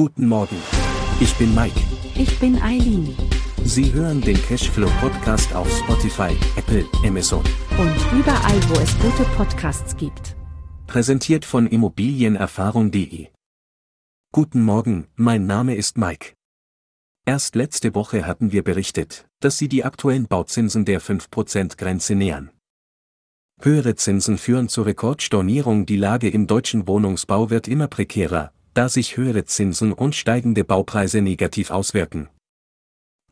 Guten Morgen. Ich bin Mike. Ich bin Eileen. Sie hören den Cashflow Podcast auf Spotify, Apple, Amazon. Und überall, wo es gute Podcasts gibt. Präsentiert von Immobilienerfahrung.de. Guten Morgen, mein Name ist Mike. Erst letzte Woche hatten wir berichtet, dass sie die aktuellen Bauzinsen der 5%-Grenze nähern. Höhere Zinsen führen zur Rekordstornierung. Die Lage im deutschen Wohnungsbau wird immer prekärer, da sich höhere Zinsen und steigende Baupreise negativ auswirken.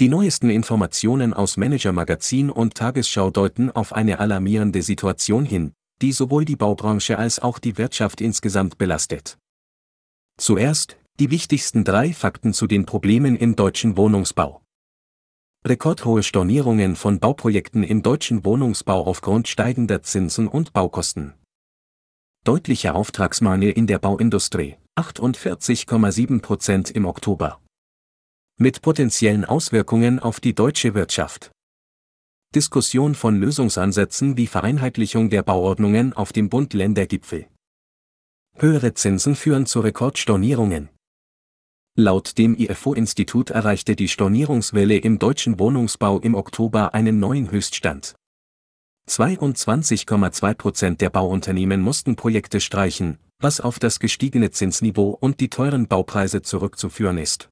Die neuesten Informationen aus Manager Magazin und Tagesschau deuten auf eine alarmierende Situation hin, die sowohl die Baubranche als auch die Wirtschaft insgesamt belastet. Zuerst, die wichtigsten drei Fakten zu den Problemen im deutschen Wohnungsbau. Rekordhohe Stornierungen von Bauprojekten im deutschen Wohnungsbau aufgrund steigender Zinsen und Baukosten. Deutlicher Auftragsmangel in der Bauindustrie, 48,7 Prozent im Oktober. Mit potenziellen Auswirkungen auf die deutsche Wirtschaft. Diskussion von Lösungsansätzen wie Vereinheitlichung der Bauordnungen auf dem Bund-Länder-Gipfel. Höhere Zinsen führen zu Rekordstornierungen. Laut dem IFO-Institut erreichte die Stornierungswelle im deutschen Wohnungsbau im Oktober einen neuen Höchststand. 22,2 Prozent der Bauunternehmen mussten Projekte streichen, was auf das gestiegene Zinsniveau und die teuren Baupreise zurückzuführen ist.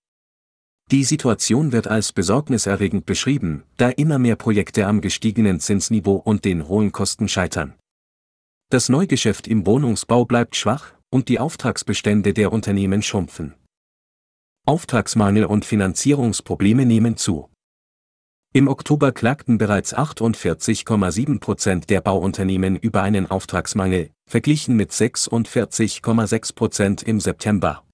Die Situation wird als besorgniserregend beschrieben, da immer mehr Projekte am gestiegenen Zinsniveau und den hohen Kosten scheitern. Das Neugeschäft im Wohnungsbau bleibt schwach und die Auftragsbestände der Unternehmen schrumpfen. Auftragsmangel und Finanzierungsprobleme nehmen zu. Im Oktober klagten bereits 48,7 Prozent der Bauunternehmen über einen Auftragsmangel, verglichen mit 46,6 Prozent im September.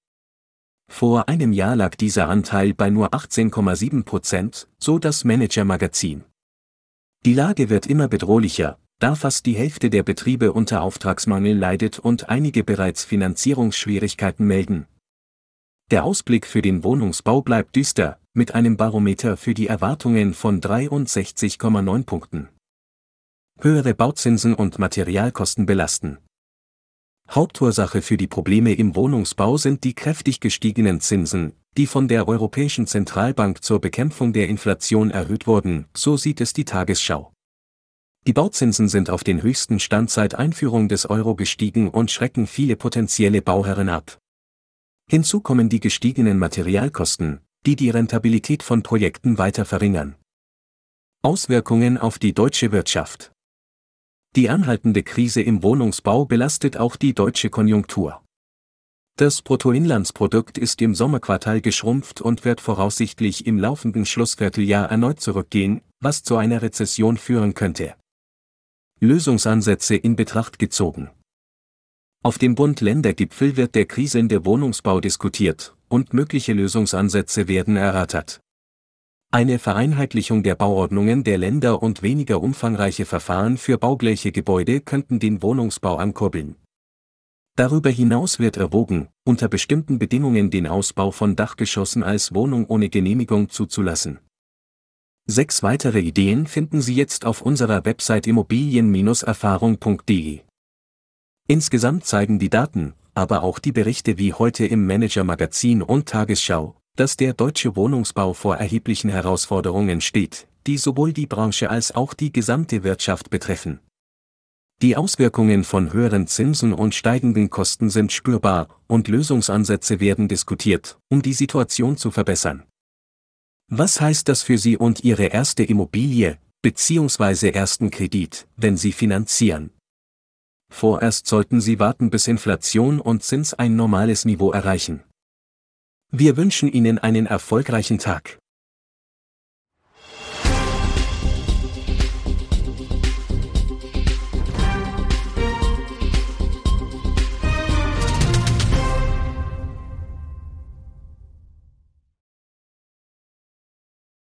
Vor einem Jahr lag dieser Anteil bei nur 18,7 Prozent, so das Manager Magazin. Die Lage wird immer bedrohlicher, da fast die Hälfte der Betriebe unter Auftragsmangel leidet und einige bereits Finanzierungsschwierigkeiten melden. Der Ausblick für den Wohnungsbau bleibt düster, mit einem Barometer für die Erwartungen von 63,9 Punkten. Höhere Bauzinsen und Materialkosten belasten. Hauptursache für die Probleme im Wohnungsbau sind die kräftig gestiegenen Zinsen, die von der Europäischen Zentralbank zur Bekämpfung der Inflation erhöht wurden, so sieht es die Tagesschau. Die Bauzinsen sind auf den höchsten Stand seit Einführung des Euro gestiegen und schrecken viele potenzielle Bauherren ab. Hinzu kommen die gestiegenen Materialkosten, die die Rentabilität von Projekten weiter verringern. Auswirkungen auf die deutsche Wirtschaft. Die anhaltende Krise im Wohnungsbau belastet auch die deutsche Konjunktur. Das Bruttoinlandsprodukt ist im Sommerquartal geschrumpft und wird voraussichtlich im laufenden Schlussvierteljahr erneut zurückgehen, was zu einer Rezession führen könnte. Lösungsansätze in Betracht gezogen. Auf dem Bund-Länder-Gipfel wird der kriselnde Wohnungsbau diskutiert, und mögliche Lösungsansätze werden erörtert. Eine Vereinheitlichung der Bauordnungen der Länder und weniger umfangreiche Verfahren für baugleiche Gebäude könnten den Wohnungsbau ankurbeln. Darüber hinaus wird erwogen, unter bestimmten Bedingungen den Ausbau von Dachgeschossen als Wohnung ohne Genehmigung zuzulassen. Sechs weitere Ideen finden Sie jetzt auf unserer Website immobilien-erfahrung.de. Insgesamt zeigen die Daten, aber auch die Berichte wie heute im Manager Magazin und Tagesschau, dass der deutsche Wohnungsbau vor erheblichen Herausforderungen steht, die sowohl die Branche als auch die gesamte Wirtschaft betreffen. Die Auswirkungen von höheren Zinsen und steigenden Kosten sind spürbar, und Lösungsansätze werden diskutiert, um die Situation zu verbessern. Was heißt das für Sie und Ihre erste Immobilie, bzw. ersten Kredit, wenn Sie finanzieren? Vorerst sollten Sie warten, bis Inflation und Zins ein normales Niveau erreichen. Wir wünschen Ihnen einen erfolgreichen Tag.